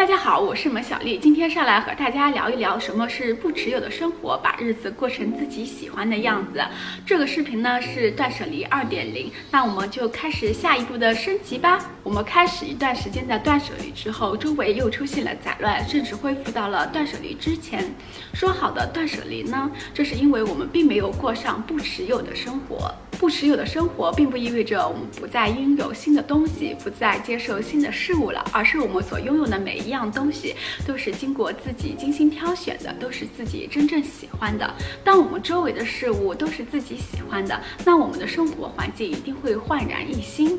大家好，我是门小丽，今天上来和大家聊一聊什么是不持有的生活，把日子过成自己喜欢的样子。这个视频呢是断舍离二点零，那我们就开始下一步的升级吧。我们开始一段时间的断舍离之后，周围又出现了杂乱，甚至恢复到了断舍离之前。说好的断舍离呢？这是因为我们并没有过上不持有的生活。不持有的生活，并不意味着我们不再拥有新的东西，不再接受新的事物了，而是我们所拥有的每一样东西，都是经过自己精心挑选的，都是自己真正喜欢的。当我们周围的事物都是自己喜欢的，那我们的生活环境一定会焕然一新。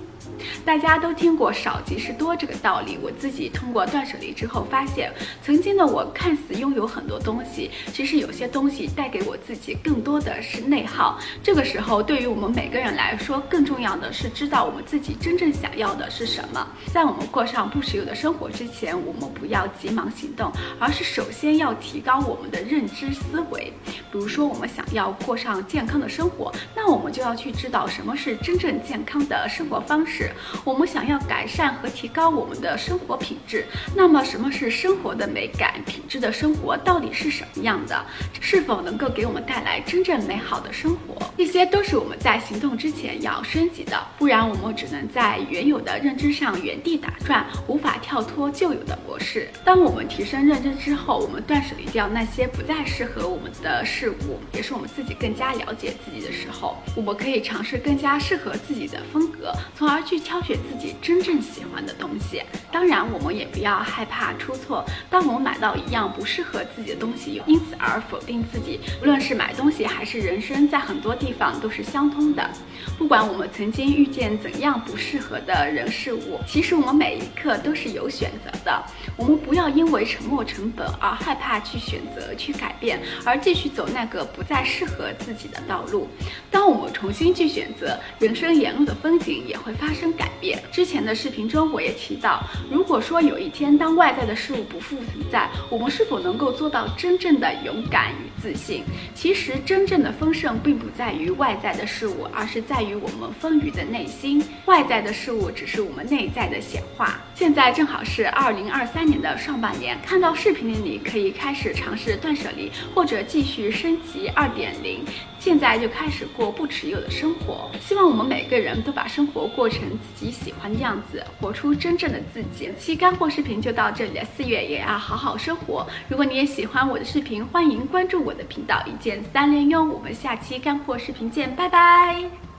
大家都听过少即是多这个道理，我自己通过断舍离之后发现，曾经的我看似拥有很多东西，其实有些东西带给我自己更多的是内耗。这个时候，对于我们每个人来说，更重要的是知道我们自己真正想要的是什么。在我们过上不持有的生活之前，我们不要急忙行动，而是首先要提高我们的认知思维。比如说，我们想要过上健康的生活，那我们就要去知道什么是真正健康的生活方式。是我们想要改善和提高我们的生活品质，那么什么是生活的美感？品质的生活到底是什么样的？是否能够给我们带来真正美好的生活？这些都是我们在行动之前要升级的，不然我们只能在原有的认知上原地打转，无法跳脱旧有的模式。当我们提升认知之后，我们断舍离掉那些不再适合我们的事物，也是我们自己更加了解自己的时候，我们可以尝试更加适合自己的风格，从而去挑选自己真正喜欢的东西。当然，我们也不要害怕出错。当我们买到一样不适合自己的东西，因此而否定自己，无论是买东西还是人生，在很多地方都是相通的。不管我们曾经遇见怎样不适合的人事物，其实我们每一刻都是有选择的。我们不要因为沉没成本而害怕去选择、去改变，而继续走那个不再适合自己的道路。当我们重新去选择，人生沿路的风景也会发发生改变。之前的视频中我也提到，如果说有一天当外在的事物不复存在，我们是否能够做到真正的勇敢与自信？其实真正的丰盛并不在于外在的事物，而是在于我们丰腴的内心。外在的事物只是我们内在的显化。现在正好是二零二三年的上半年，看到视频的你可以开始尝试断舍离，或者继续升级二点零。现在就开始过不持有的生活。希望我们每个人都把生活过成成自己喜欢的样子，活出真正的自己。本期干货视频就到这里了，四月也要好好生活。如果你也喜欢我的视频，欢迎关注我的频道，一键三连哟。我们下期干货视频见，拜拜。